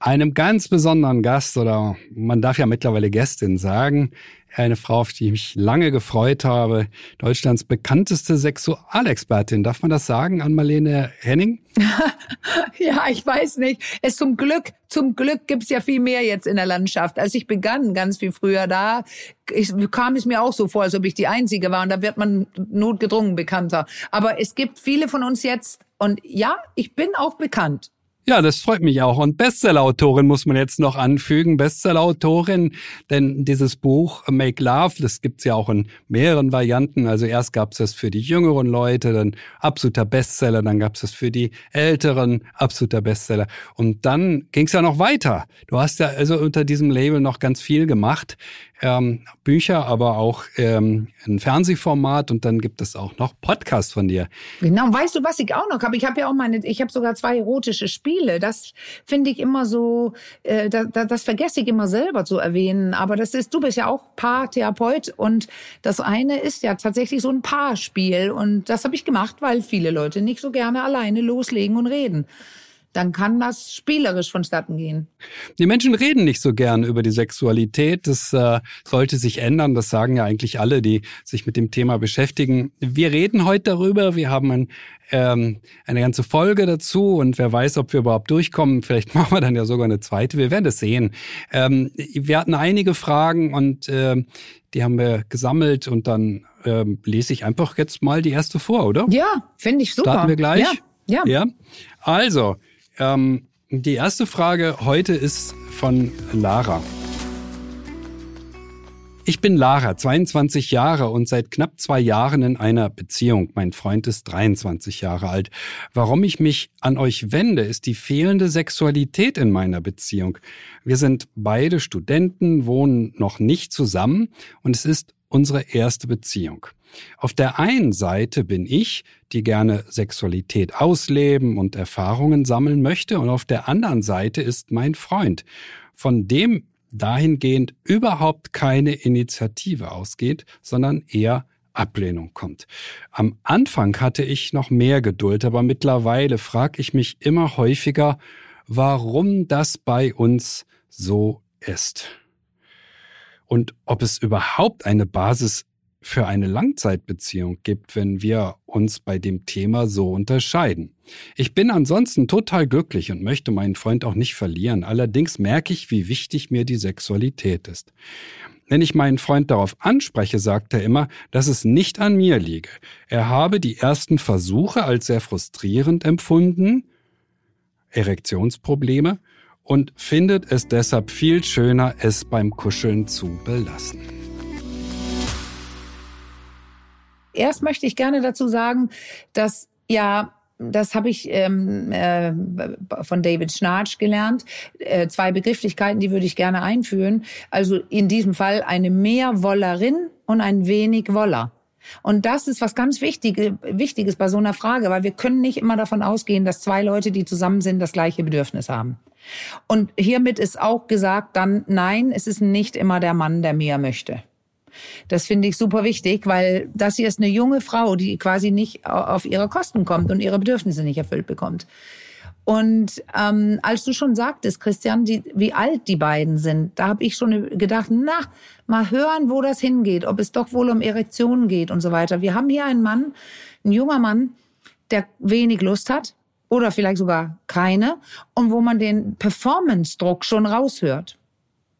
einem ganz besonderen Gast oder man darf ja mittlerweile Gästin sagen, eine Frau, auf die ich mich lange gefreut habe, Deutschlands bekannteste Sexualexpertin. Darf man das sagen an Marlene Henning? ja, ich weiß nicht. Es zum Glück, zum Glück gibt's ja viel mehr jetzt in der Landschaft. Als ich begann, ganz viel früher da, ich, kam es mir auch so vor, als ob ich die Einzige war. Und da wird man notgedrungen bekannter. Aber es gibt viele von uns jetzt. Und ja, ich bin auch bekannt. Ja, das freut mich auch. Und Bestsellerautorin muss man jetzt noch anfügen. Bestsellerautorin, denn dieses Buch Make Love, das gibt's ja auch in mehreren Varianten. Also erst gab's das für die jüngeren Leute, dann absoluter Bestseller, dann gab's das für die älteren, absoluter Bestseller. Und dann ging's ja noch weiter. Du hast ja also unter diesem Label noch ganz viel gemacht ähm, Bücher, aber auch ähm, ein Fernsehformat und dann gibt es auch noch Podcasts von dir. Genau, weißt du, was ich auch noch habe? Ich habe ja auch meine, ich habe sogar zwei erotische Spiele. Das finde ich immer so, äh, das, das vergesse ich immer selber zu erwähnen. Aber das ist, du bist ja auch Paartherapeut und das eine ist ja tatsächlich so ein Paarspiel und das habe ich gemacht, weil viele Leute nicht so gerne alleine loslegen und reden dann kann das spielerisch vonstatten gehen. Die Menschen reden nicht so gern über die Sexualität. Das äh, sollte sich ändern. Das sagen ja eigentlich alle, die sich mit dem Thema beschäftigen. Wir reden heute darüber. Wir haben ein, ähm, eine ganze Folge dazu und wer weiß, ob wir überhaupt durchkommen. Vielleicht machen wir dann ja sogar eine zweite. Wir werden es sehen. Ähm, wir hatten einige Fragen und äh, die haben wir gesammelt und dann ähm, lese ich einfach jetzt mal die erste vor, oder? Ja, finde ich super. Starten wir gleich? Ja. ja. ja? Also, ähm, die erste Frage heute ist von Lara. Ich bin Lara, 22 Jahre und seit knapp zwei Jahren in einer Beziehung. Mein Freund ist 23 Jahre alt. Warum ich mich an euch wende, ist die fehlende Sexualität in meiner Beziehung. Wir sind beide Studenten, wohnen noch nicht zusammen und es ist unsere erste Beziehung. Auf der einen Seite bin ich, die gerne Sexualität ausleben und Erfahrungen sammeln möchte, und auf der anderen Seite ist mein Freund, von dem dahingehend überhaupt keine Initiative ausgeht, sondern eher Ablehnung kommt. Am Anfang hatte ich noch mehr Geduld, aber mittlerweile frage ich mich immer häufiger, warum das bei uns so ist. Und ob es überhaupt eine Basis für eine Langzeitbeziehung gibt, wenn wir uns bei dem Thema so unterscheiden. Ich bin ansonsten total glücklich und möchte meinen Freund auch nicht verlieren. Allerdings merke ich, wie wichtig mir die Sexualität ist. Wenn ich meinen Freund darauf anspreche, sagt er immer, dass es nicht an mir liege. Er habe die ersten Versuche als sehr frustrierend empfunden, Erektionsprobleme, und findet es deshalb viel schöner, es beim Kuscheln zu belassen. Erst möchte ich gerne dazu sagen, dass ja das habe ich ähm, äh, von David Schnarch gelernt. Äh, zwei Begrifflichkeiten, die würde ich gerne einführen. Also in diesem Fall eine Mehrwollerin und ein wenig Woller. Und das ist was ganz Wichtige, Wichtiges bei so einer Frage, weil wir können nicht immer davon ausgehen, dass zwei Leute, die zusammen sind, das gleiche Bedürfnis haben. Und hiermit ist auch gesagt dann, nein, es ist nicht immer der Mann, der mehr möchte. Das finde ich super wichtig, weil das hier ist eine junge Frau, die quasi nicht auf ihre Kosten kommt und ihre Bedürfnisse nicht erfüllt bekommt. Und ähm, als du schon sagtest, Christian, die, wie alt die beiden sind, da habe ich schon gedacht, na, mal hören, wo das hingeht, ob es doch wohl um Erektionen geht und so weiter. Wir haben hier einen Mann, ein junger Mann, der wenig Lust hat oder vielleicht sogar keine und wo man den Performance-Druck schon raushört.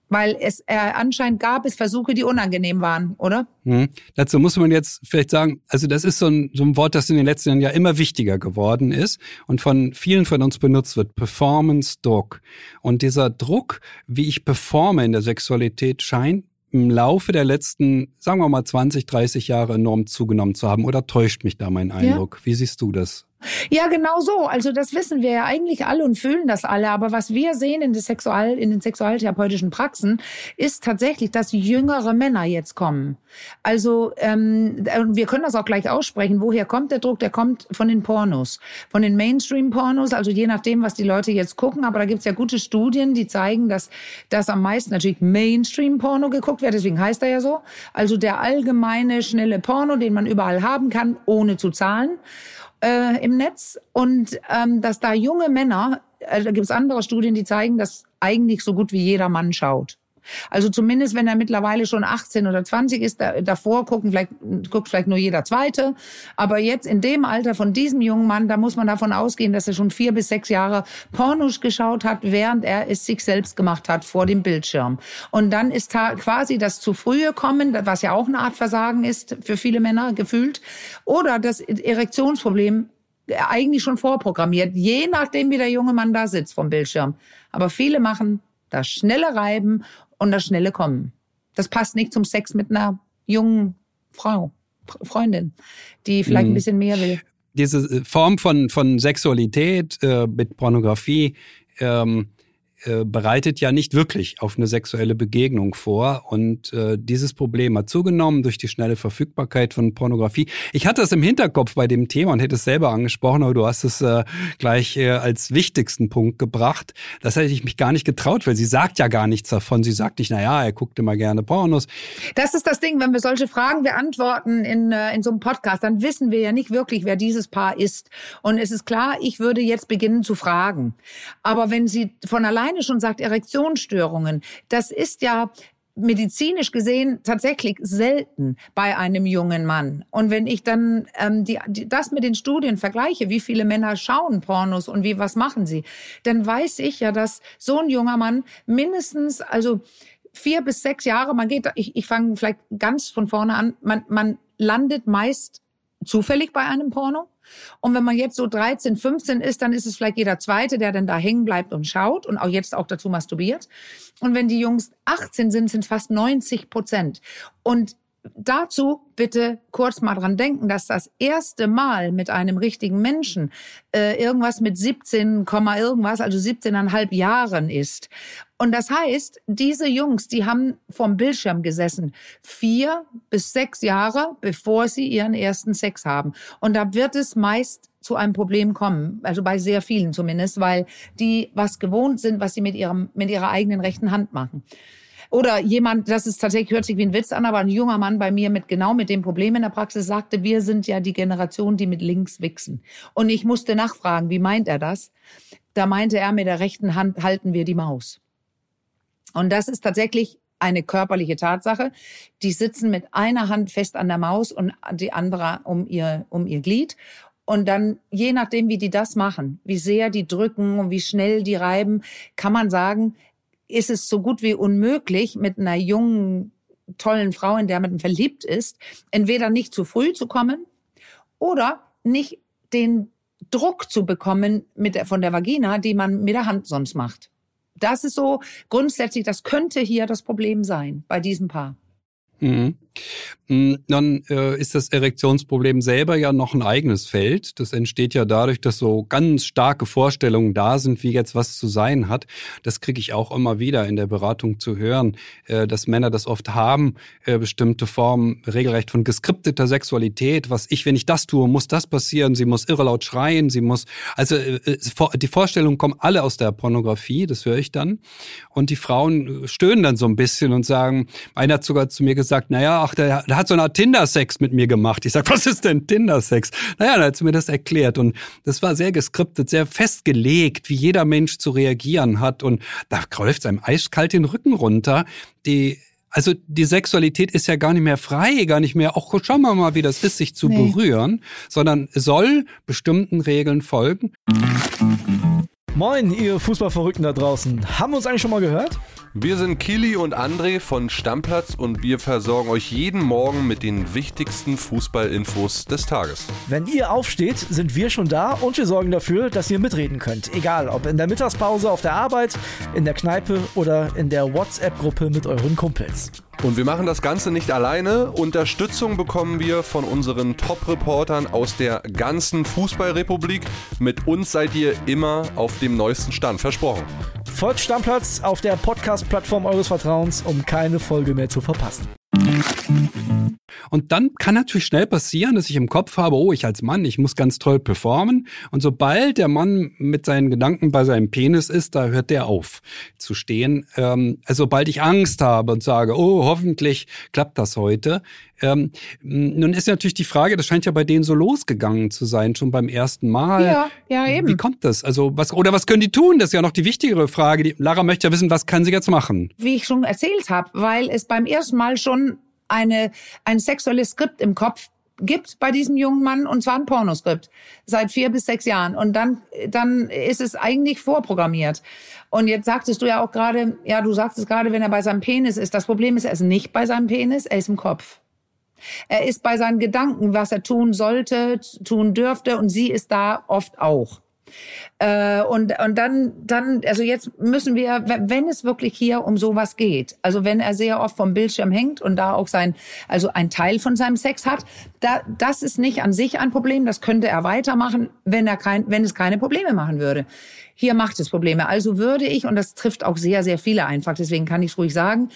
Weil es äh, anscheinend gab es Versuche, die unangenehm waren, oder? Hm. Dazu muss man jetzt vielleicht sagen, also das ist so ein, so ein Wort, das in den letzten Jahren ja immer wichtiger geworden ist und von vielen von uns benutzt wird. Performance-Druck. Und dieser Druck, wie ich performe in der Sexualität, scheint im Laufe der letzten, sagen wir mal, 20, 30 Jahre enorm zugenommen zu haben. Oder täuscht mich da mein Eindruck? Ja. Wie siehst du das? Ja, genau so. Also das wissen wir ja eigentlich alle und fühlen das alle. Aber was wir sehen in, Sexual, in den sexualtherapeutischen Praxen, ist tatsächlich, dass jüngere Männer jetzt kommen. Also ähm, wir können das auch gleich aussprechen. Woher kommt der Druck? Der kommt von den Pornos, von den Mainstream-Pornos. Also je nachdem, was die Leute jetzt gucken. Aber da gibt's ja gute Studien, die zeigen, dass das am meisten natürlich Mainstream-Porno geguckt wird. Deswegen heißt er ja so. Also der allgemeine schnelle Porno, den man überall haben kann, ohne zu zahlen äh, im Netz und ähm, dass da junge Männer, äh, da gibt es andere Studien, die zeigen, dass eigentlich so gut wie jeder Mann schaut. Also zumindest, wenn er mittlerweile schon 18 oder 20 ist, da, davor gucken vielleicht, guckt vielleicht nur jeder Zweite. Aber jetzt in dem Alter von diesem jungen Mann, da muss man davon ausgehen, dass er schon vier bis sechs Jahre Pornos geschaut hat, während er es sich selbst gemacht hat vor dem Bildschirm. Und dann ist da quasi das zu frühe Kommen, was ja auch eine Art Versagen ist für viele Männer gefühlt, oder das Erektionsproblem eigentlich schon vorprogrammiert, je nachdem, wie der junge Mann da sitzt vom Bildschirm. Aber viele machen das schnelle Reiben und das schnelle Kommen. Das passt nicht zum Sex mit einer jungen Frau, Freundin, die vielleicht mhm. ein bisschen mehr will. Diese äh, Form von, von Sexualität äh, mit Pornografie, ähm, äh, bereitet ja nicht wirklich auf eine sexuelle Begegnung vor. Und äh, dieses Problem hat zugenommen durch die schnelle Verfügbarkeit von Pornografie. Ich hatte es im Hinterkopf bei dem Thema und hätte es selber angesprochen, aber du hast es äh, gleich äh, als wichtigsten Punkt gebracht. Das hätte ich mich gar nicht getraut, weil sie sagt ja gar nichts davon. Sie sagt nicht, na ja, er guckt immer gerne Pornos. Das ist das Ding, wenn wir solche Fragen beantworten in, äh, in so einem Podcast, dann wissen wir ja nicht wirklich, wer dieses Paar ist. Und es ist klar, ich würde jetzt beginnen zu fragen. Aber wenn sie von allein alleine schon sagt, Erektionsstörungen, das ist ja medizinisch gesehen tatsächlich selten bei einem jungen Mann. Und wenn ich dann ähm, die, die, das mit den Studien vergleiche, wie viele Männer schauen Pornos und wie was machen sie, dann weiß ich ja, dass so ein junger Mann mindestens, also vier bis sechs Jahre, man geht, ich, ich fange vielleicht ganz von vorne an, man, man landet meist zufällig bei einem Porno. Und wenn man jetzt so 13, 15 ist, dann ist es vielleicht jeder Zweite, der dann da hängen bleibt und schaut und auch jetzt auch dazu masturbiert. Und wenn die Jungs 18 sind, sind es fast 90 Prozent. Und dazu bitte kurz mal dran denken, dass das erste Mal mit einem richtigen Menschen äh, irgendwas mit 17, irgendwas, also 17,5 Jahren ist. Und das heißt, diese Jungs, die haben vom Bildschirm gesessen, vier bis sechs Jahre, bevor sie ihren ersten Sex haben. Und da wird es meist zu einem Problem kommen, also bei sehr vielen zumindest, weil die was gewohnt sind, was sie mit ihrem, mit ihrer eigenen rechten Hand machen. Oder jemand, das ist tatsächlich, hört sich wie ein Witz an, aber ein junger Mann bei mir mit genau mit dem Problem in der Praxis sagte, wir sind ja die Generation, die mit links wichsen. Und ich musste nachfragen, wie meint er das? Da meinte er, mit der rechten Hand halten wir die Maus. Und das ist tatsächlich eine körperliche Tatsache. Die sitzen mit einer Hand fest an der Maus und die andere um ihr, um ihr Glied. Und dann, je nachdem, wie die das machen, wie sehr die drücken und wie schnell die reiben, kann man sagen, ist es so gut wie unmöglich, mit einer jungen, tollen Frau, in der man verliebt ist, entweder nicht zu früh zu kommen oder nicht den Druck zu bekommen mit der, von der Vagina, die man mit der Hand sonst macht. Das ist so grundsätzlich, das könnte hier das Problem sein bei diesem Paar. Mhm. Mm, dann äh, ist das Erektionsproblem selber ja noch ein eigenes Feld. Das entsteht ja dadurch, dass so ganz starke Vorstellungen da sind, wie jetzt was zu sein hat. Das kriege ich auch immer wieder in der Beratung zu hören, äh, dass Männer das oft haben, äh, bestimmte Formen regelrecht von geskripteter Sexualität. Was ich, wenn ich das tue, muss das passieren. Sie muss irre laut schreien. Sie muss, also äh, äh die Vorstellungen kommen alle aus der Pornografie. Das höre ich dann. Und die Frauen stöhnen dann so ein bisschen und sagen, einer hat sogar zu mir gesagt, naja, ach, der, der hat so eine Art Tinder-Sex mit mir gemacht. Ich sag, was ist denn Tinder-Sex? Naja, dann hat sie mir das erklärt. Und das war sehr geskriptet, sehr festgelegt, wie jeder Mensch zu reagieren hat. Und da läuft einem eiskalt den Rücken runter. Die also die Sexualität ist ja gar nicht mehr frei, gar nicht mehr, auch schauen wir mal, wie das ist, sich zu nee. berühren, sondern soll bestimmten Regeln folgen. Moin, ihr Fußballverrückten da draußen. Haben wir uns eigentlich schon mal gehört? Wir sind Kili und André von Stammplatz und wir versorgen euch jeden Morgen mit den wichtigsten Fußballinfos des Tages. Wenn ihr aufsteht, sind wir schon da und wir sorgen dafür, dass ihr mitreden könnt. Egal, ob in der Mittagspause auf der Arbeit, in der Kneipe oder in der WhatsApp-Gruppe mit euren Kumpels. Und wir machen das Ganze nicht alleine. Unterstützung bekommen wir von unseren Top-Reportern aus der ganzen Fußballrepublik. Mit uns seid ihr immer auf dem neuesten Stand. Versprochen. Folgt Stammplatz auf der Podcast-Plattform eures Vertrauens, um keine Folge mehr zu verpassen. Und dann kann natürlich schnell passieren, dass ich im Kopf habe, oh, ich als Mann, ich muss ganz toll performen. Und sobald der Mann mit seinen Gedanken bei seinem Penis ist, da hört der auf zu stehen. Ähm, also sobald ich Angst habe und sage, oh, hoffentlich klappt das heute. Ähm, nun ist natürlich die Frage, das scheint ja bei denen so losgegangen zu sein, schon beim ersten Mal. Ja, ja, eben. Wie kommt das? Also was, oder was können die tun? Das ist ja noch die wichtigere Frage. Die, Lara möchte ja wissen, was kann sie jetzt machen? Wie ich schon erzählt habe, weil es beim ersten Mal schon eine, ein sexuelles Skript im Kopf gibt bei diesem jungen Mann und zwar ein Pornoskript seit vier bis sechs Jahren. Und dann dann ist es eigentlich vorprogrammiert. Und jetzt sagtest du ja auch gerade ja du sagtest gerade wenn er bei seinem Penis ist. Das Problem ist er ist nicht bei seinem Penis er ist im Kopf. Er ist bei seinen Gedanken was er tun sollte tun dürfte und sie ist da oft auch äh, und, und dann, dann, also jetzt müssen wir, wenn es wirklich hier um sowas geht, also wenn er sehr oft vom Bildschirm hängt und da auch sein, also ein Teil von seinem Sex hat, da, das ist nicht an sich ein Problem, das könnte er weitermachen, wenn er kein, wenn es keine Probleme machen würde. Hier macht es Probleme. Also würde ich, und das trifft auch sehr, sehr viele einfach, deswegen kann ich es ruhig sagen,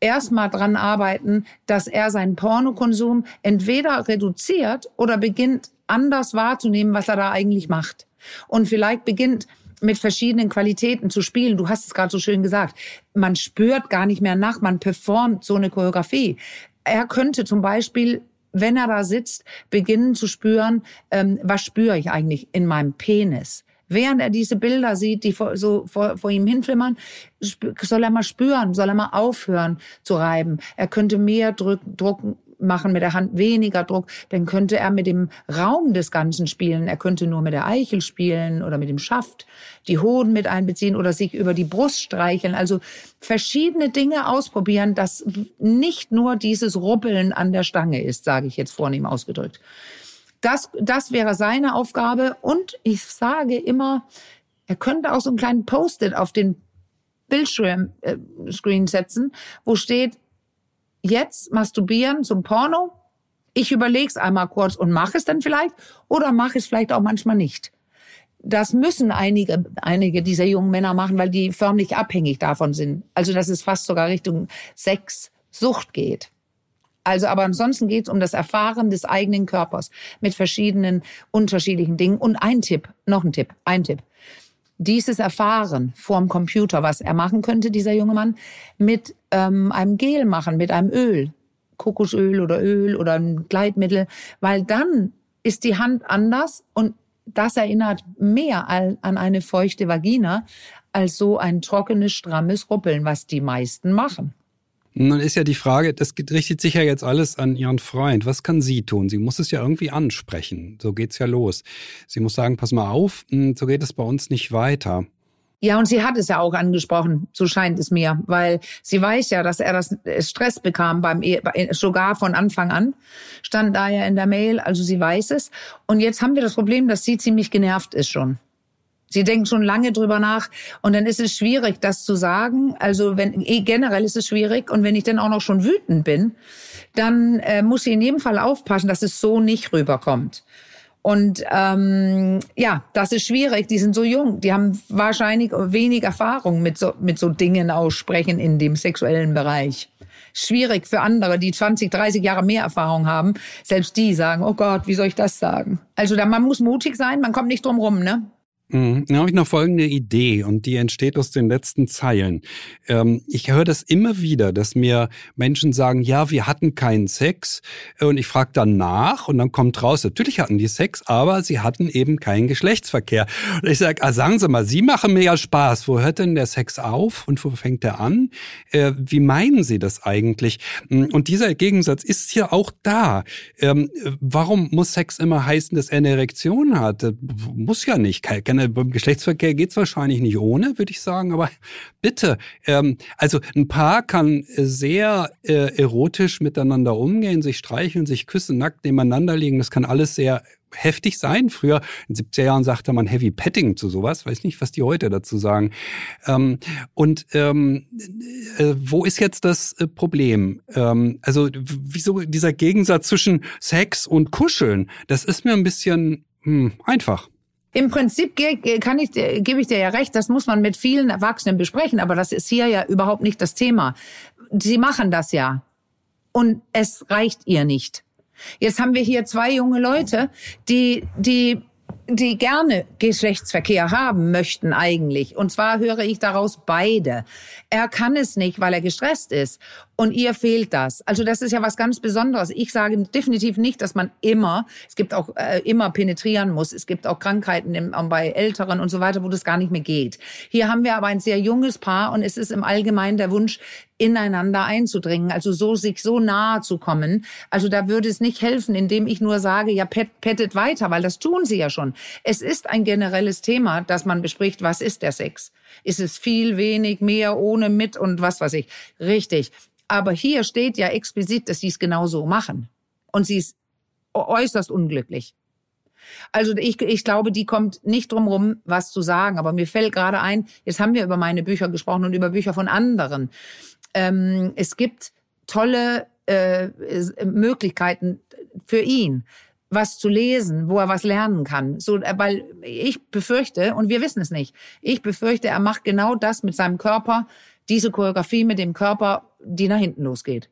erstmal dran arbeiten, dass er seinen Pornokonsum entweder reduziert oder beginnt anders wahrzunehmen, was er da eigentlich macht und vielleicht beginnt mit verschiedenen Qualitäten zu spielen. Du hast es gerade so schön gesagt. Man spürt gar nicht mehr nach, man performt so eine Choreografie. Er könnte zum Beispiel wenn er da sitzt, beginnen zu spüren, ähm, was spüre ich eigentlich in meinem Penis? Während er diese Bilder sieht, die vor, so vor, vor ihm hinflimmern, soll er mal spüren, soll er mal aufhören zu reiben. Er könnte mehr Druck, Druck machen mit der Hand weniger Druck, dann könnte er mit dem Raum des Ganzen spielen. Er könnte nur mit der Eichel spielen oder mit dem Schaft, die Hoden mit einbeziehen oder sich über die Brust streicheln. Also verschiedene Dinge ausprobieren, dass nicht nur dieses Ruppeln an der Stange ist, sage ich jetzt vornehm ausgedrückt. Das, das wäre seine Aufgabe. Und ich sage immer, er könnte auch so einen kleinen Post-it auf den Bildschirm äh, setzen, wo steht, jetzt masturbieren zum Porno? Ich überlege es einmal kurz und mache es dann vielleicht oder mache es vielleicht auch manchmal nicht. Das müssen einige, einige dieser jungen Männer machen, weil die förmlich abhängig davon sind. Also dass es fast sogar Richtung Sexsucht geht. Also, aber ansonsten geht es um das Erfahren des eigenen Körpers mit verschiedenen unterschiedlichen Dingen. Und ein Tipp, noch ein Tipp, ein Tipp dieses Erfahren vorm Computer, was er machen könnte, dieser junge Mann, mit ähm, einem Gel machen, mit einem Öl, Kokosöl oder Öl oder ein Gleitmittel, weil dann ist die Hand anders und das erinnert mehr an eine feuchte Vagina als so ein trockenes, strammes Ruppeln, was die meisten machen. Nun ist ja die Frage, das richtet sich ja jetzt alles an Ihren Freund. Was kann sie tun? Sie muss es ja irgendwie ansprechen. So geht's ja los. Sie muss sagen, pass mal auf, hm, so geht es bei uns nicht weiter. Ja, und sie hat es ja auch angesprochen, so scheint es mir, weil sie weiß ja, dass er das äh, Stress bekam beim sogar von Anfang an, stand da ja in der Mail, also sie weiß es. Und jetzt haben wir das Problem, dass sie ziemlich genervt ist schon. Sie denkt schon lange drüber nach und dann ist es schwierig, das zu sagen. Also wenn eh, generell ist es schwierig und wenn ich dann auch noch schon wütend bin, dann äh, muss sie in jedem Fall aufpassen, dass es so nicht rüberkommt. Und ähm, ja, das ist schwierig. Die sind so jung, die haben wahrscheinlich wenig Erfahrung mit so mit so Dingen aussprechen in dem sexuellen Bereich. Schwierig für andere, die 20, 30 Jahre mehr Erfahrung haben. Selbst die sagen, oh Gott, wie soll ich das sagen? Also da, man muss mutig sein, man kommt nicht drum rum, ne? Mhm. Da habe ich noch folgende Idee und die entsteht aus den letzten Zeilen. Ähm, ich höre das immer wieder, dass mir Menschen sagen, ja, wir hatten keinen Sex und ich frage dann nach und dann kommt raus, natürlich hatten die Sex, aber sie hatten eben keinen Geschlechtsverkehr. Und ich sage, ah, sagen Sie mal, Sie machen mir ja Spaß. Wo hört denn der Sex auf und wo fängt er an? Äh, wie meinen Sie das eigentlich? Mm, und dieser Gegensatz ist hier auch da. Ähm, warum muss Sex immer heißen, dass er eine Erektion hat? Muss ja nicht. Kann Denn beim Geschlechtsverkehr geht's wahrscheinlich nicht ohne, würde ich sagen. Aber bitte, ähm, also ein Paar kann sehr äh, erotisch miteinander umgehen, sich streicheln, sich küssen, nackt nebeneinander liegen. Das kann alles sehr heftig sein. Früher, in 70er Jahren, sagte man Heavy Petting zu sowas. Weiß nicht, was die heute dazu sagen. Ähm, und ähm, äh, wo ist jetzt das äh, Problem? Ähm, also wieso dieser Gegensatz zwischen Sex und Kuscheln? Das ist mir ein bisschen hm, einfach. Im Prinzip kann ich, gebe ich dir ja recht, das muss man mit vielen Erwachsenen besprechen, aber das ist hier ja überhaupt nicht das Thema. Sie machen das ja. Und es reicht ihr nicht. Jetzt haben wir hier zwei junge Leute, die, die die gerne Geschlechtsverkehr haben möchten eigentlich. Und zwar höre ich daraus beide. Er kann es nicht, weil er gestresst ist. Und ihr fehlt das. Also das ist ja was ganz Besonderes. Ich sage definitiv nicht, dass man immer, es gibt auch äh, immer penetrieren muss. Es gibt auch Krankheiten im, bei Älteren und so weiter, wo das gar nicht mehr geht. Hier haben wir aber ein sehr junges Paar und es ist im Allgemeinen der Wunsch, ineinander einzudringen, also so sich so nahe zu kommen. Also da würde es nicht helfen, indem ich nur sage, ja, pet, pettet weiter, weil das tun sie ja schon. Es ist ein generelles Thema, dass man bespricht, was ist der Sex? Ist es viel, wenig, mehr, ohne, mit und was weiß ich. Richtig. Aber hier steht ja explizit, dass sie es genau so machen. Und sie ist äußerst unglücklich. Also ich, ich glaube, die kommt nicht drum rum, was zu sagen. Aber mir fällt gerade ein, jetzt haben wir über meine Bücher gesprochen und über Bücher von anderen. Ähm, es gibt tolle äh, Möglichkeiten für ihn was zu lesen, wo er was lernen kann. So, äh, weil ich befürchte, und wir wissen es nicht, ich befürchte, er macht genau das mit seinem Körper, diese Choreografie mit dem Körper, die nach hinten losgeht.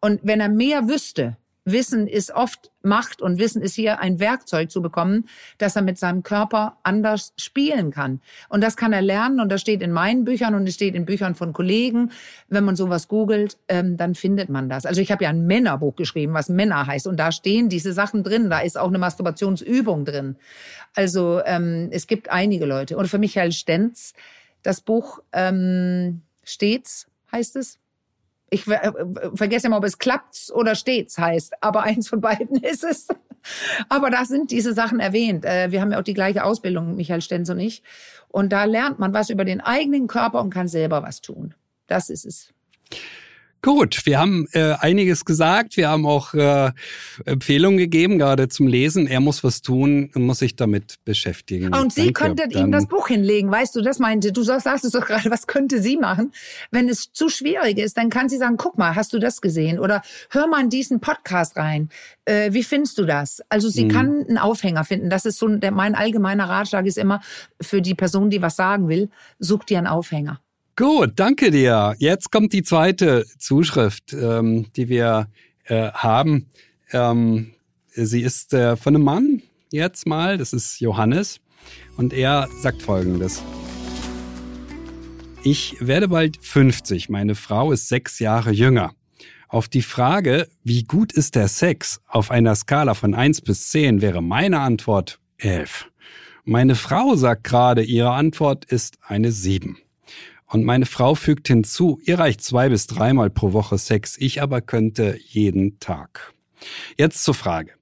Und wenn er mehr wüsste, Wissen ist oft Macht und Wissen ist hier ein Werkzeug zu bekommen, dass er mit seinem Körper anders spielen kann. Und das kann er lernen und das steht in meinen Büchern und es steht in Büchern von Kollegen. Wenn man sowas googelt, ähm, dann findet man das. Also ich habe ja ein Männerbuch geschrieben, was Männer heißt und da stehen diese Sachen drin. Da ist auch eine Masturbationsübung drin. Also ähm, es gibt einige Leute. Und für Michael Stenz, das Buch ähm, Stets heißt es ich äh, vergesse immer, ob es klappt oder stets heißt, aber eins von beiden ist es. Aber da sind diese Sachen erwähnt. Äh, wir haben ja auch die gleiche Ausbildung, Michael Stenz und ich. Und da lernt man was über den eigenen Körper und kann selber was tun. Das ist es. Gut, wir haben äh, einiges gesagt. Wir haben auch äh, Empfehlungen gegeben, gerade zum Lesen. Er muss was tun muss sich damit beschäftigen. Und Sie Danke. könntet Dann ihm das Buch hinlegen, weißt du, das meinte. Du sagst, sagst es doch gerade, was könnte sie machen? Wenn es zu schwierig ist, dann kann sie sagen, guck mal, hast du das gesehen? Oder hör mal in diesen Podcast rein. Äh, wie findest du das? Also sie hm. kann einen Aufhänger finden. Das ist so, der, mein allgemeiner Ratschlag ist immer, für die Person, die was sagen will, such dir einen Aufhänger. Gut, danke dir. Jetzt kommt die zweite Zuschrift, ähm, die wir äh, haben. Ähm, sie ist äh, von einem Mann jetzt mal, das ist Johannes, und er sagt Folgendes. Ich werde bald 50, meine Frau ist sechs Jahre jünger. Auf die Frage, wie gut ist der Sex, auf einer Skala von eins bis zehn wäre meine Antwort elf. Meine Frau sagt gerade, ihre Antwort ist eine sieben. Und meine Frau fügt hinzu, ihr reicht zwei bis dreimal pro Woche Sex, ich aber könnte jeden Tag. Jetzt zur Frage.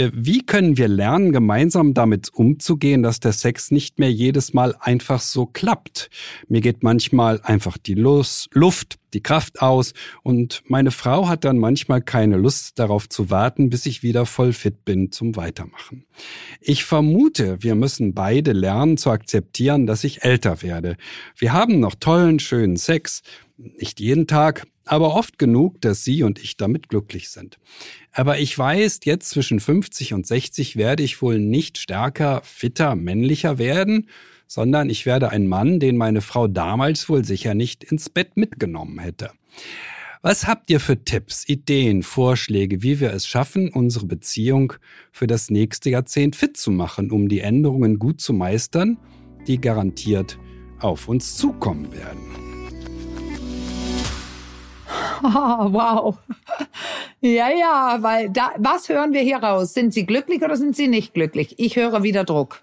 Äh, wie können wir lernen, gemeinsam damit umzugehen, dass der Sex nicht mehr jedes Mal einfach so klappt? Mir geht manchmal einfach die Luft, die Kraft aus und meine Frau hat dann manchmal keine Lust darauf zu warten, bis ich wieder voll fit bin zum Weitermachen. Ich vermute, wir müssen beide lernen zu akzeptieren, dass ich älter werde. Wir haben noch tollen, schönen Sex, nicht jeden Tag, aber oft genug, dass sie und ich damit glücklich sind. Aber ich weiß, jetzt zwischen 50 und 60 werde ich wohl nicht stärker, fitter, männlicher werden, sondern ich werde ein Mann, den meine Frau damals wohl sicher nicht ins Bett mitgenommen hätte. Was habt ihr für Tipps, Ideen, Vorschläge, wie wir es schaffen, unsere Beziehung für das nächste Jahrzehnt fit zu machen, um die Änderungen gut zu meistern, die garantiert auf uns zukommen werden? wow. Ja, ja, weil da, was hören wir hier raus? Sind Sie glücklich oder sind Sie nicht glücklich? Ich höre wieder Druck.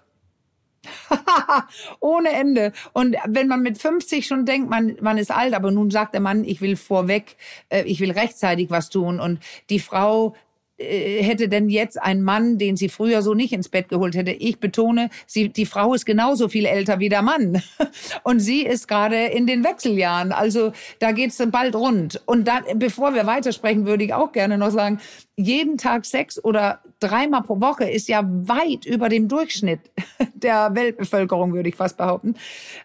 Ohne Ende. Und wenn man mit 50 schon denkt, man, man ist alt, aber nun sagt der Mann, ich will vorweg, äh, ich will rechtzeitig was tun und die Frau hätte denn jetzt ein Mann, den sie früher so nicht ins Bett geholt hätte? Ich betone, sie, die Frau ist genauso viel älter wie der Mann. Und sie ist gerade in den Wechseljahren. Also da geht's bald rund. Und dann, bevor wir weitersprechen, würde ich auch gerne noch sagen, jeden Tag Sex oder dreimal pro Woche ist ja weit über dem Durchschnitt der Weltbevölkerung, würde ich fast behaupten.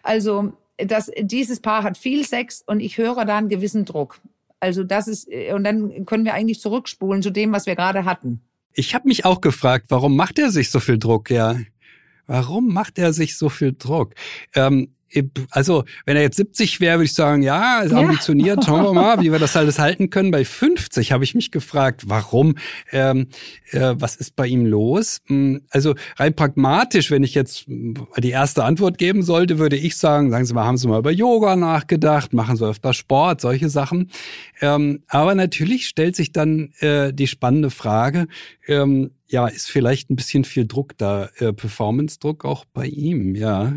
Also das, dieses Paar hat viel Sex und ich höre da einen gewissen Druck. Also das ist, und dann können wir eigentlich zurückspulen zu dem, was wir gerade hatten. Ich habe mich auch gefragt, warum macht er sich so viel Druck, ja? Warum macht er sich so viel Druck? Ähm, also wenn er jetzt 70 wäre, würde ich sagen, ja, ist ambitioniert, schauen wir mal, wie wir das alles halten können. Bei 50 habe ich mich gefragt, warum, ähm, äh, was ist bei ihm los? Hm, also rein pragmatisch, wenn ich jetzt die erste Antwort geben sollte, würde ich sagen, sagen Sie mal, haben Sie mal über Yoga nachgedacht, machen Sie öfter Sport, solche Sachen. Ähm, aber natürlich stellt sich dann äh, die spannende Frage, ähm, ja, ist vielleicht ein bisschen viel Druck da, äh, Performance-Druck auch bei ihm, ja.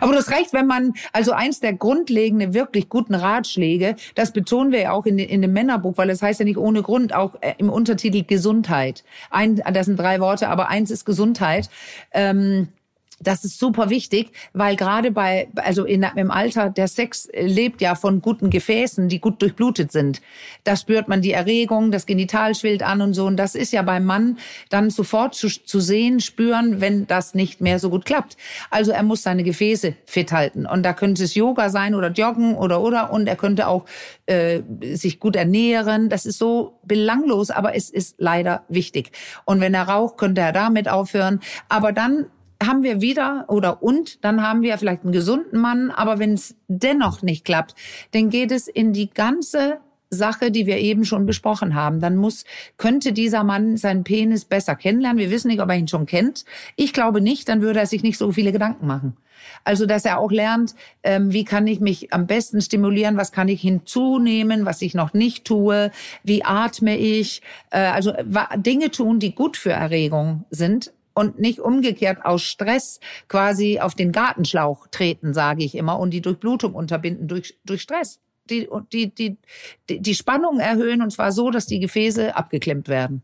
Aber das reicht, wenn man, also eins der grundlegenden, wirklich guten Ratschläge, das betonen wir ja auch in, in dem Männerbuch, weil das heißt ja nicht ohne Grund auch äh, im Untertitel Gesundheit. Ein, das sind drei Worte, aber eins ist Gesundheit. Ähm, das ist super wichtig, weil gerade bei, also in, im Alter, der Sex lebt ja von guten Gefäßen, die gut durchblutet sind. Da spürt man die Erregung, das Genital schwillt an und so. Und das ist ja beim Mann dann sofort zu, zu sehen, spüren, wenn das nicht mehr so gut klappt. Also er muss seine Gefäße fit halten. Und da könnte es Yoga sein oder Joggen oder oder. Und er könnte auch äh, sich gut ernähren. Das ist so belanglos, aber es ist leider wichtig. Und wenn er raucht, könnte er damit aufhören. Aber dann haben wir wieder oder und dann haben wir vielleicht einen gesunden Mann, aber wenn es dennoch nicht klappt, dann geht es in die ganze Sache, die wir eben schon besprochen haben. Dann muss, könnte dieser Mann seinen Penis besser kennenlernen. Wir wissen nicht, ob er ihn schon kennt. Ich glaube nicht, dann würde er sich nicht so viele Gedanken machen. Also, dass er auch lernt, ähm, wie kann ich mich am besten stimulieren, was kann ich hinzunehmen, was ich noch nicht tue, wie atme ich. Äh, also Dinge tun, die gut für Erregung sind, und nicht umgekehrt aus Stress quasi auf den Gartenschlauch treten, sage ich immer, und die Durchblutung unterbinden durch, durch Stress. Die, die, die, die Spannung erhöhen und zwar so, dass die Gefäße abgeklemmt werden.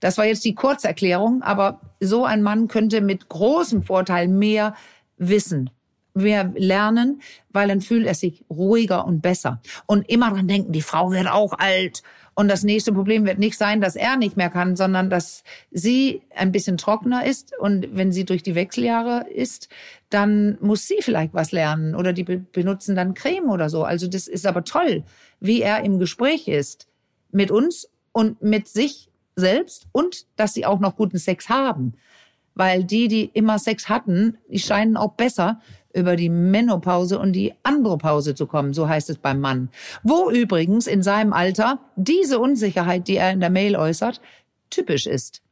Das war jetzt die Kurzerklärung, aber so ein Mann könnte mit großem Vorteil mehr wissen, mehr lernen, weil dann fühlt er sich ruhiger und besser. Und immer dran denken, die Frau wird auch alt und das nächste Problem wird nicht sein, dass er nicht mehr kann, sondern dass sie ein bisschen trockener ist. Und wenn sie durch die Wechseljahre ist, dann muss sie vielleicht was lernen oder die benutzen dann Creme oder so. Also das ist aber toll, wie er im Gespräch ist mit uns und mit sich selbst und dass sie auch noch guten Sex haben. Weil die, die immer Sex hatten, die scheinen auch besser über die Menopause und die Andropause zu kommen, so heißt es beim Mann. Wo übrigens in seinem Alter diese Unsicherheit, die er in der Mail äußert, typisch ist.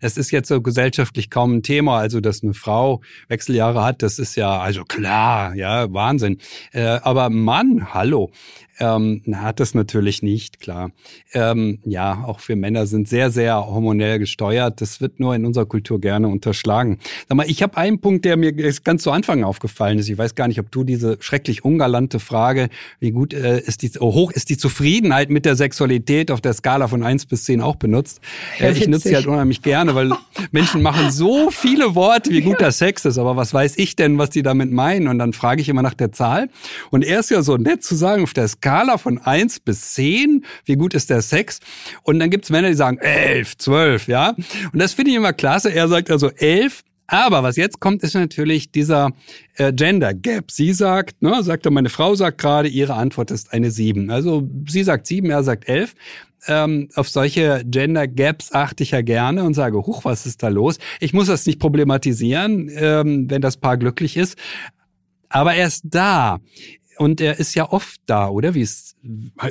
Das ist jetzt so gesellschaftlich kaum ein Thema. Also, dass eine Frau Wechseljahre hat, das ist ja, also klar, ja, Wahnsinn. Äh, aber Mann, hallo ähm, hat das natürlich nicht, klar. Ähm, ja, auch wir Männer sind sehr, sehr hormonell gesteuert. Das wird nur in unserer Kultur gerne unterschlagen. Sag mal, ich habe einen Punkt, der mir ganz zu Anfang aufgefallen ist. Ich weiß gar nicht, ob du diese schrecklich ungalante Frage, wie gut äh, ist die, oh, hoch ist die Zufriedenheit mit der Sexualität auf der Skala von eins bis zehn auch benutzt. Äh, ich nutze sie halt unheimlich gerne, weil Menschen machen so viele Worte, wie gut der Sex ist. Aber was weiß ich denn, was die damit meinen? Und dann frage ich immer nach der Zahl. Und er ist ja so nett zu sagen, auf der Skala von eins bis zehn, wie gut ist der Sex? Und dann gibt's Männer, die sagen elf, zwölf, ja. Und das finde ich immer klasse. Er sagt also elf, aber was jetzt kommt, ist natürlich dieser äh, Gender Gap. Sie sagt, ne, sagt er, meine Frau sagt gerade, ihre Antwort ist eine sieben. Also sie sagt sieben, er sagt elf. Ähm, auf solche Gender Gaps achte ich ja gerne und sage, huch, was ist da los? Ich muss das nicht problematisieren, ähm, wenn das Paar glücklich ist. Aber er ist da. Und er ist ja oft da, oder? Wie ist,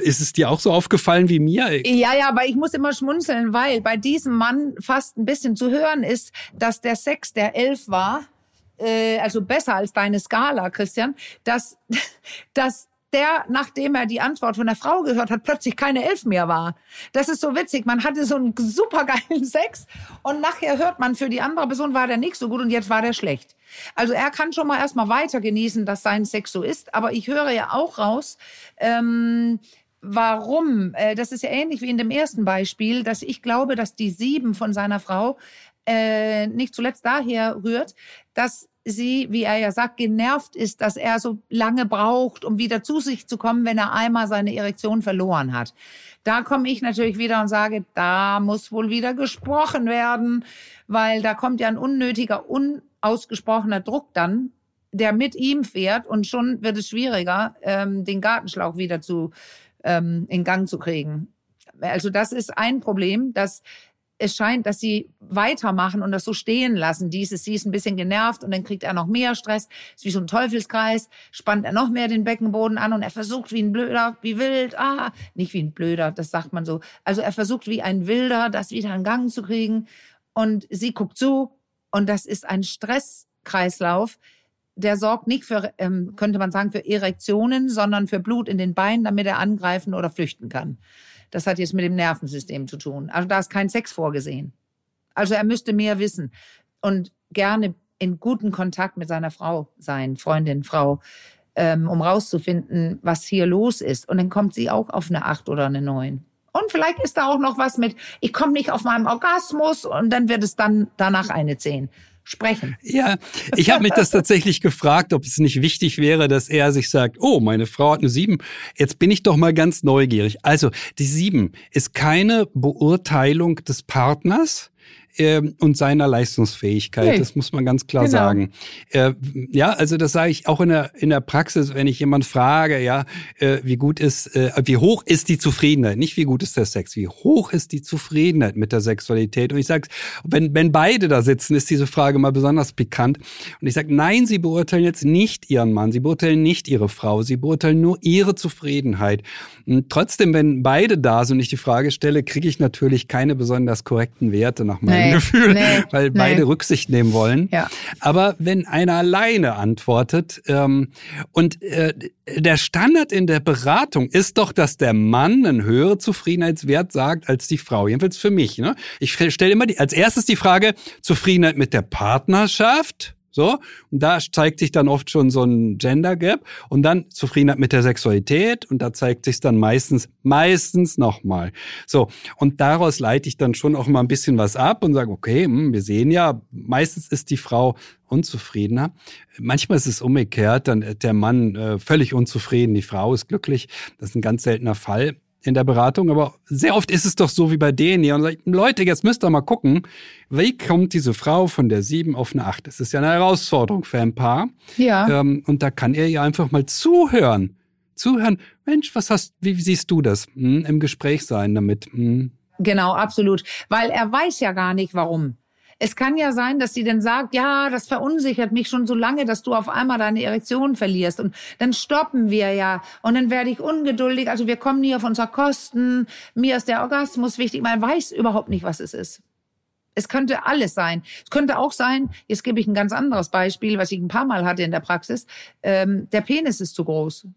ist es dir auch so aufgefallen wie mir? Ja, ja, aber ich muss immer schmunzeln, weil bei diesem Mann fast ein bisschen zu hören ist, dass der Sex, der elf war, äh, also besser als deine Skala, Christian, dass, dass der, nachdem er die Antwort von der Frau gehört hat, plötzlich keine Elf mehr war. Das ist so witzig. Man hatte so einen supergeilen Sex und nachher hört man, für die andere Person war der nicht so gut und jetzt war der schlecht. Also er kann schon mal erstmal weiter genießen, dass sein Sex so ist. Aber ich höre ja auch raus, ähm, Warum? Äh, das ist ja ähnlich wie in dem ersten Beispiel, dass ich glaube, dass die sieben von seiner Frau äh, nicht zuletzt daher rührt, dass sie, wie er ja sagt, genervt ist, dass er so lange braucht, um wieder zu sich zu kommen, wenn er einmal seine Erektion verloren hat. Da komme ich natürlich wieder und sage, da muss wohl wieder gesprochen werden, weil da kommt ja ein unnötiger, unausgesprochener Druck dann, der mit ihm fährt und schon wird es schwieriger, ähm, den Gartenschlauch wieder zu ähm, in Gang zu kriegen. Also das ist ein Problem, dass es scheint, dass sie weitermachen und das so stehen lassen. Dieses, sie ist ein bisschen genervt und dann kriegt er noch mehr Stress. Ist wie so ein Teufelskreis. Spannt er noch mehr den Beckenboden an und er versucht wie ein Blöder, wie wild, ah, nicht wie ein Blöder, das sagt man so. Also er versucht wie ein Wilder, das wieder in Gang zu kriegen. Und sie guckt zu und das ist ein Stresskreislauf. Der sorgt nicht für, ähm, könnte man sagen, für Erektionen, sondern für Blut in den Beinen, damit er angreifen oder flüchten kann. Das hat jetzt mit dem Nervensystem zu tun. Also da ist kein Sex vorgesehen. Also er müsste mehr wissen und gerne in guten Kontakt mit seiner Frau sein, Freundin, Frau, ähm, um rauszufinden, was hier los ist. Und dann kommt sie auch auf eine Acht oder eine Neun. Und vielleicht ist da auch noch was mit, ich komme nicht auf meinem Orgasmus und dann wird es dann danach eine Zehn sprechen. Ja, ich habe mich das tatsächlich gefragt, ob es nicht wichtig wäre, dass er sich sagt, oh, meine Frau hat eine sieben, jetzt bin ich doch mal ganz neugierig. Also die sieben ist keine Beurteilung des Partners, äh, und seiner Leistungsfähigkeit. Nee. Das muss man ganz klar genau. sagen. Äh, ja, also das sage ich auch in der, in der Praxis, wenn ich jemand frage, ja, äh, wie gut ist, äh, wie hoch ist die Zufriedenheit? Nicht wie gut ist der Sex, wie hoch ist die Zufriedenheit mit der Sexualität? Und ich sage, wenn, wenn beide da sitzen, ist diese Frage mal besonders pikant. Und ich sage, nein, sie beurteilen jetzt nicht ihren Mann, sie beurteilen nicht ihre Frau, sie beurteilen nur ihre Zufriedenheit. Und trotzdem, wenn beide da sind und ich die Frage stelle, kriege ich natürlich keine besonders korrekten Werte nach meinem nee, Gefühl, nee, weil nee. beide Rücksicht nehmen wollen. Ja. Aber wenn einer alleine antwortet ähm, und äh, der Standard in der Beratung ist doch, dass der Mann einen höheren Zufriedenheitswert sagt als die Frau. Jedenfalls für mich. Ne? Ich stelle immer die, als erstes die Frage Zufriedenheit mit der Partnerschaft so, und da zeigt sich dann oft schon so ein Gender Gap und dann Zufriedenheit mit der Sexualität und da zeigt sich dann meistens, meistens nochmal. So, und daraus leite ich dann schon auch mal ein bisschen was ab und sage, okay, hm, wir sehen ja, meistens ist die Frau unzufriedener. Manchmal ist es umgekehrt, dann der Mann äh, völlig unzufrieden, die Frau ist glücklich. Das ist ein ganz seltener Fall in der Beratung, aber sehr oft ist es doch so wie bei denen hier und sagt, Leute, jetzt müsst ihr mal gucken, wie kommt diese Frau von der sieben auf eine acht? Das ist ja eine Herausforderung für ein Paar. Ja. Ähm, und da kann er ihr einfach mal zuhören. Zuhören. Mensch, was hast, wie siehst du das? Hm, Im Gespräch sein damit. Hm. Genau, absolut. Weil er weiß ja gar nicht, warum. Es kann ja sein, dass sie dann sagt, ja, das verunsichert mich schon so lange, dass du auf einmal deine Erektion verlierst. Und dann stoppen wir ja. Und dann werde ich ungeduldig. Also wir kommen nie auf unser Kosten. Mir ist der Orgasmus wichtig. Man weiß überhaupt nicht, was es ist. Es könnte alles sein. Es könnte auch sein, jetzt gebe ich ein ganz anderes Beispiel, was ich ein paar Mal hatte in der Praxis. Ähm, der Penis ist zu groß.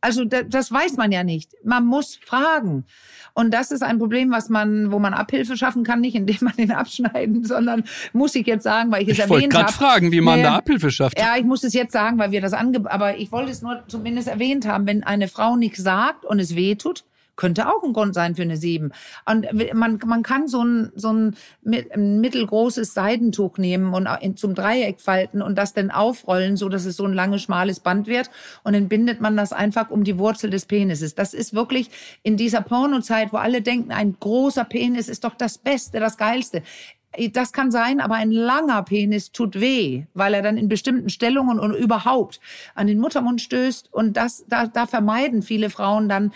Also das weiß man ja nicht. Man muss fragen. Und das ist ein Problem, was man, wo man Abhilfe schaffen kann, nicht indem man den abschneiden, sondern muss ich jetzt sagen, weil ich es ich erwähnt habe. Ich wollte gerade fragen, wie man nee, da Abhilfe schafft. Ja, ich muss es jetzt sagen, weil wir das ange, aber ich wollte es nur zumindest erwähnt haben, wenn eine Frau nichts sagt und es weh tut, könnte auch ein Grund sein für eine 7. Und man, man kann so ein, so ein, mittelgroßes Seidentuch nehmen und zum Dreieck falten und das dann aufrollen, so dass es so ein langes, schmales Band wird. Und dann bindet man das einfach um die Wurzel des Penises. Das ist wirklich in dieser Pornozeit, wo alle denken, ein großer Penis ist doch das Beste, das Geilste. Das kann sein, aber ein langer Penis tut weh, weil er dann in bestimmten Stellungen und überhaupt an den Muttermund stößt. Und das, da, da vermeiden viele Frauen dann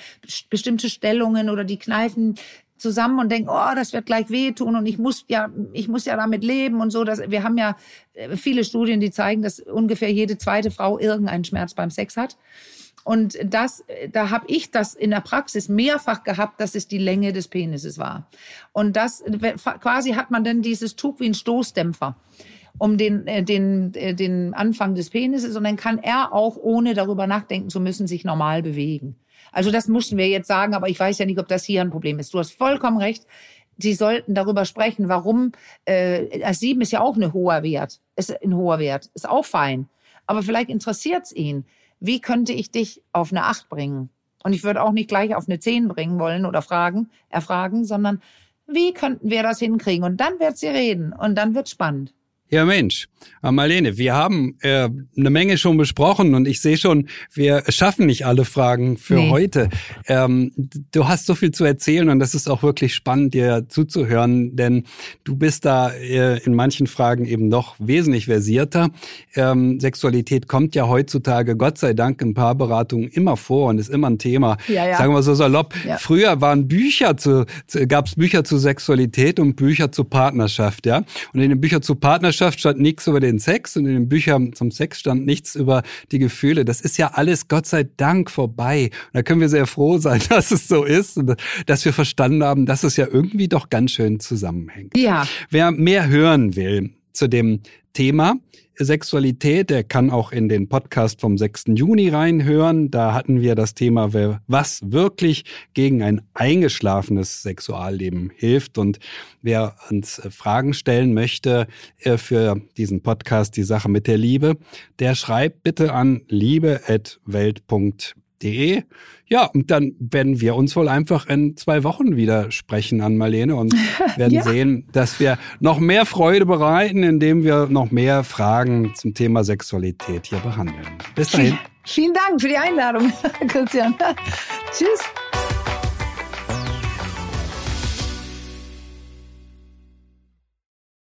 bestimmte Stellungen oder die kneifen zusammen und denken, oh, das wird gleich wehtun und ich muss ja, ich muss ja damit leben und so. Dass, wir haben ja äh, viele Studien, die zeigen, dass ungefähr jede zweite Frau irgendeinen Schmerz beim Sex hat. Und das, da habe ich das in der Praxis mehrfach gehabt, dass es die Länge des Penises war. Und das quasi hat man dann dieses Tuch wie ein Stoßdämpfer um den, äh, den, äh, den Anfang des Penises und dann kann er auch, ohne darüber nachdenken zu müssen, sich normal bewegen. Also das mussten wir jetzt sagen, aber ich weiß ja nicht, ob das hier ein Problem ist. Du hast vollkommen recht. Sie sollten darüber sprechen, warum äh, sieben ist ja auch ein hoher Wert, ist ein hoher Wert, ist auch fein. Aber vielleicht interessiert es ihn wie könnte ich dich auf eine Acht bringen? Und ich würde auch nicht gleich auf eine 10 bringen wollen oder fragen, erfragen, sondern wie könnten wir das hinkriegen? Und dann wird sie reden und dann wird spannend. Ja, Mensch, Marlene, wir haben äh, eine Menge schon besprochen und ich sehe schon, wir schaffen nicht alle Fragen für nee. heute. Ähm, du hast so viel zu erzählen und das ist auch wirklich spannend, dir zuzuhören, denn du bist da äh, in manchen Fragen eben noch wesentlich versierter. Ähm, Sexualität kommt ja heutzutage, Gott sei Dank, in Paarberatungen immer vor und ist immer ein Thema. Ja, ja. Sagen wir so salopp. Ja. Früher waren Bücher zu, zu gab es Bücher zu Sexualität und Bücher zu Partnerschaft, ja. Und in den Büchern zu Partnerschaft Wissenschaft stand nichts über den Sex und in den Büchern zum Sex stand nichts über die Gefühle. Das ist ja alles Gott sei Dank vorbei. Und da können wir sehr froh sein, dass es so ist und dass wir verstanden haben, dass es ja irgendwie doch ganz schön zusammenhängt. Ja. Wer mehr hören will zu dem Thema, Sexualität, der kann auch in den Podcast vom 6. Juni reinhören. Da hatten wir das Thema, was wirklich gegen ein eingeschlafenes Sexualleben hilft. Und wer uns äh, Fragen stellen möchte äh, für diesen Podcast, die Sache mit der Liebe, der schreibt bitte an liebe.welt.de www.ftf.de. Ja, und dann werden wir uns wohl einfach in zwei Wochen wieder sprechen an Marlene und werden ja. sehen, dass wir noch mehr Freude bereiten, indem wir noch mehr Fragen zum Thema Sexualität hier behandeln. Bis dahin. Vielen Dank für die Einladung, Christian. Tschüss.